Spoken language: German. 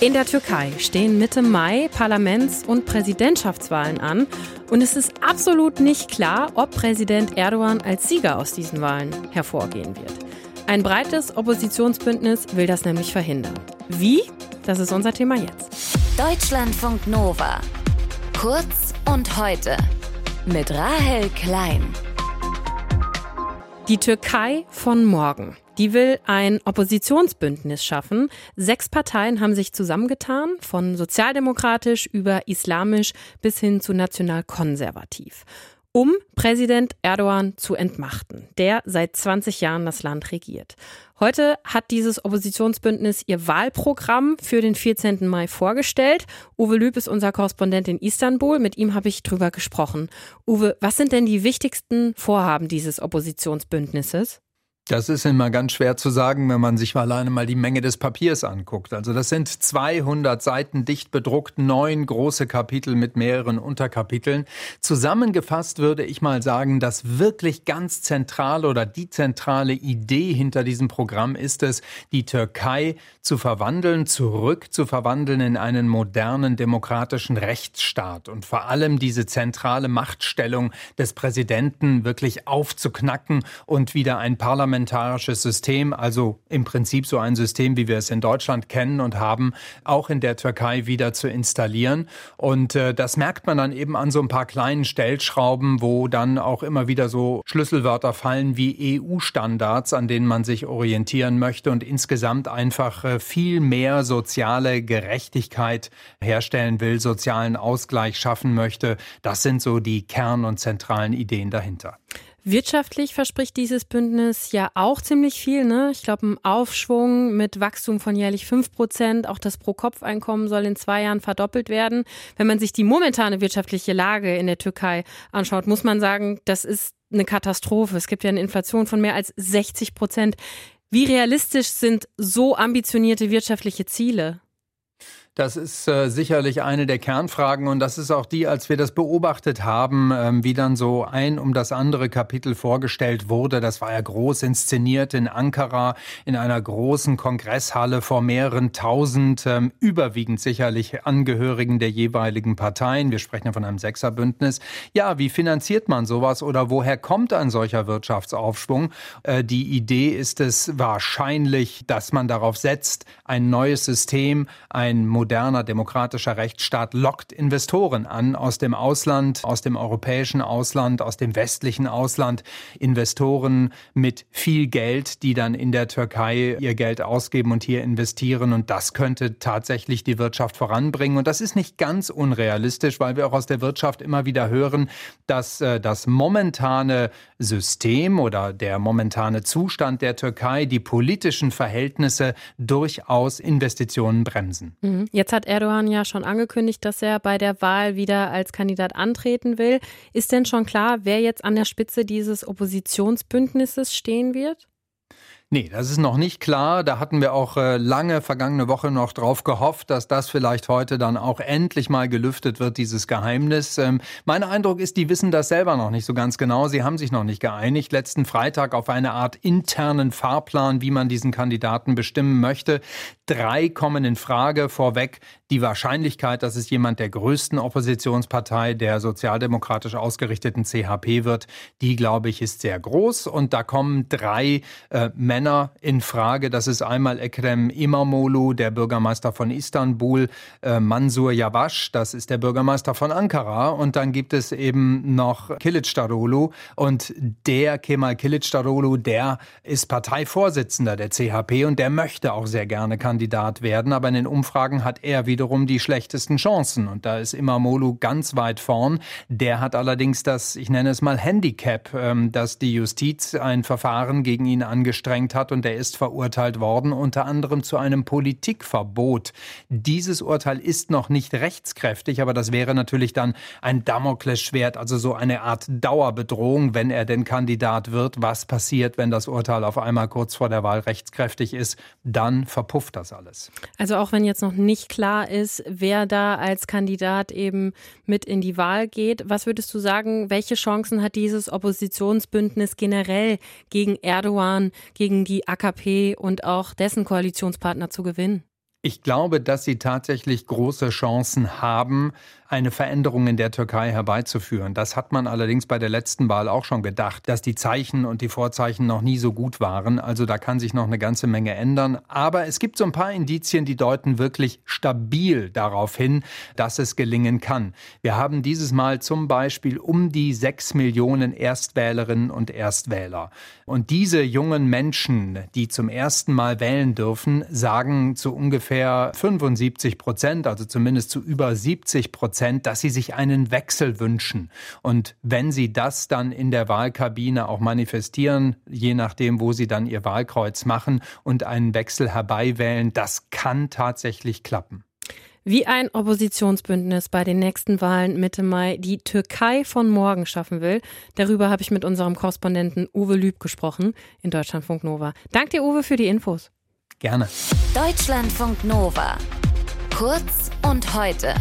In der Türkei stehen Mitte Mai Parlaments- und Präsidentschaftswahlen an und es ist absolut nicht klar, ob Präsident Erdogan als Sieger aus diesen Wahlen hervorgehen wird. Ein breites Oppositionsbündnis will das nämlich verhindern. Wie? Das ist unser Thema jetzt. Deutschlandfunk Nova. Kurz und heute. Mit Rahel Klein. Die Türkei von morgen. Die will ein Oppositionsbündnis schaffen. Sechs Parteien haben sich zusammengetan, von sozialdemokratisch über islamisch bis hin zu nationalkonservativ um Präsident Erdogan zu entmachten, der seit 20 Jahren das Land regiert. Heute hat dieses Oppositionsbündnis ihr Wahlprogramm für den 14. Mai vorgestellt. Uwe Lüb ist unser Korrespondent in Istanbul. Mit ihm habe ich drüber gesprochen. Uwe, was sind denn die wichtigsten Vorhaben dieses Oppositionsbündnisses? Das ist immer ganz schwer zu sagen, wenn man sich alleine mal die Menge des Papiers anguckt. Also das sind 200 Seiten dicht bedruckt, neun große Kapitel mit mehreren Unterkapiteln. Zusammengefasst würde ich mal sagen, das wirklich ganz zentrale oder die zentrale Idee hinter diesem Programm ist es, die Türkei zu verwandeln, zurück zu verwandeln in einen modernen demokratischen Rechtsstaat und vor allem diese zentrale Machtstellung des Präsidenten wirklich aufzuknacken und wieder ein Parlament parlamentarisches System, also im Prinzip so ein System, wie wir es in Deutschland kennen und haben, auch in der Türkei wieder zu installieren. Und äh, das merkt man dann eben an so ein paar kleinen Stellschrauben, wo dann auch immer wieder so Schlüsselwörter fallen wie EU-Standards, an denen man sich orientieren möchte und insgesamt einfach äh, viel mehr soziale Gerechtigkeit herstellen will, sozialen Ausgleich schaffen möchte. Das sind so die Kern- und zentralen Ideen dahinter. Wirtschaftlich verspricht dieses Bündnis ja auch ziemlich viel. Ne? Ich glaube, ein Aufschwung mit Wachstum von jährlich 5 Prozent. Auch das Pro-Kopf-Einkommen soll in zwei Jahren verdoppelt werden. Wenn man sich die momentane wirtschaftliche Lage in der Türkei anschaut, muss man sagen, das ist eine Katastrophe. Es gibt ja eine Inflation von mehr als 60 Prozent. Wie realistisch sind so ambitionierte wirtschaftliche Ziele? Das ist äh, sicherlich eine der Kernfragen und das ist auch die, als wir das beobachtet haben, ähm, wie dann so ein um das andere Kapitel vorgestellt wurde. Das war ja groß inszeniert in Ankara in einer großen Kongresshalle vor mehreren tausend, ähm, überwiegend sicherlich Angehörigen der jeweiligen Parteien. Wir sprechen ja von einem Sechserbündnis. Ja, wie finanziert man sowas oder woher kommt ein solcher Wirtschaftsaufschwung? Äh, die Idee ist es wahrscheinlich, dass man darauf setzt, ein neues System, ein moderner demokratischer Rechtsstaat lockt Investoren an aus dem Ausland, aus dem europäischen Ausland, aus dem westlichen Ausland. Investoren mit viel Geld, die dann in der Türkei ihr Geld ausgeben und hier investieren. Und das könnte tatsächlich die Wirtschaft voranbringen. Und das ist nicht ganz unrealistisch, weil wir auch aus der Wirtschaft immer wieder hören, dass äh, das momentane System oder der momentane Zustand der Türkei die politischen Verhältnisse durchaus Investitionen bremsen. Mhm. Jetzt hat Erdogan ja schon angekündigt, dass er bei der Wahl wieder als Kandidat antreten will. Ist denn schon klar, wer jetzt an der Spitze dieses Oppositionsbündnisses stehen wird? Nee, das ist noch nicht klar. Da hatten wir auch äh, lange vergangene Woche noch drauf gehofft, dass das vielleicht heute dann auch endlich mal gelüftet wird, dieses Geheimnis. Ähm, mein Eindruck ist, die wissen das selber noch nicht so ganz genau. Sie haben sich noch nicht geeinigt. Letzten Freitag auf eine Art internen Fahrplan, wie man diesen Kandidaten bestimmen möchte. Drei kommen in Frage. Vorweg die Wahrscheinlichkeit, dass es jemand der größten Oppositionspartei, der sozialdemokratisch ausgerichteten CHP wird, die, glaube ich, ist sehr groß. Und da kommen drei äh, Männer in Frage. Das ist einmal Ekrem Imamoglu, der Bürgermeister von Istanbul, äh, Mansur Yavaş, das ist der Bürgermeister von Ankara. Und dann gibt es eben noch Kilicdaroglu. Und der Kemal Kilicdaroglu, der ist Parteivorsitzender der CHP und der möchte auch sehr gerne Kandidat werden. Aber in den Umfragen hat er wieder wiederum die schlechtesten Chancen. Und da ist Imamoglu ganz weit vorn. Der hat allerdings das, ich nenne es mal Handicap, ähm, dass die Justiz ein Verfahren gegen ihn angestrengt hat und er ist verurteilt worden, unter anderem zu einem Politikverbot. Dieses Urteil ist noch nicht rechtskräftig, aber das wäre natürlich dann ein Damoklesschwert, also so eine Art Dauerbedrohung, wenn er denn Kandidat wird. Was passiert, wenn das Urteil auf einmal kurz vor der Wahl rechtskräftig ist? Dann verpufft das alles. Also auch wenn jetzt noch nicht klar ist, wer da als Kandidat eben mit in die Wahl geht. Was würdest du sagen, welche Chancen hat dieses Oppositionsbündnis generell gegen Erdogan, gegen die AKP und auch dessen Koalitionspartner zu gewinnen? Ich glaube, dass sie tatsächlich große Chancen haben, eine Veränderung in der Türkei herbeizuführen. Das hat man allerdings bei der letzten Wahl auch schon gedacht, dass die Zeichen und die Vorzeichen noch nie so gut waren. Also da kann sich noch eine ganze Menge ändern. Aber es gibt so ein paar Indizien, die deuten wirklich stabil darauf hin, dass es gelingen kann. Wir haben dieses Mal zum Beispiel um die sechs Millionen Erstwählerinnen und Erstwähler. Und diese jungen Menschen, die zum ersten Mal wählen dürfen, sagen zu ungefähr 75 Prozent, also zumindest zu über 70 Prozent, Prozent, dass sie sich einen Wechsel wünschen. Und wenn sie das dann in der Wahlkabine auch manifestieren, je nachdem, wo sie dann ihr Wahlkreuz machen und einen Wechsel herbeiwählen, das kann tatsächlich klappen. Wie ein Oppositionsbündnis bei den nächsten Wahlen Mitte Mai die Türkei von morgen schaffen will, darüber habe ich mit unserem Korrespondenten Uwe Lüb gesprochen in Deutschlandfunk Nova. Dank dir, Uwe, für die Infos. Gerne. Deutschlandfunk Nova. Kurz und heute.